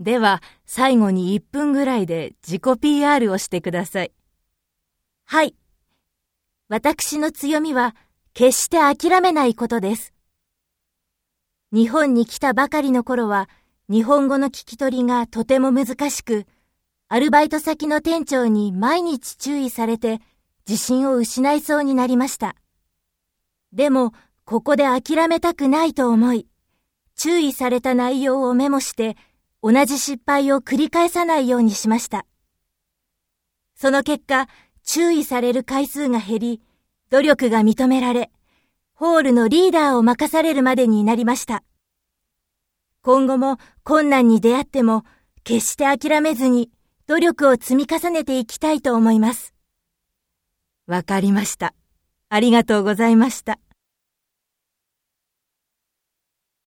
では、最後に1分ぐらいで自己 PR をしてください。はい。私の強みは、決して諦めないことです。日本に来たばかりの頃は、日本語の聞き取りがとても難しく、アルバイト先の店長に毎日注意されて、自信を失いそうになりました。でも、ここで諦めたくないと思い、注意された内容をメモして、同じ失敗を繰り返さないようにしました。その結果、注意される回数が減り、努力が認められ、ホールのリーダーを任されるまでになりました。今後も困難に出会っても、決して諦めずに努力を積み重ねていきたいと思います。わかりました。ありがとうございました。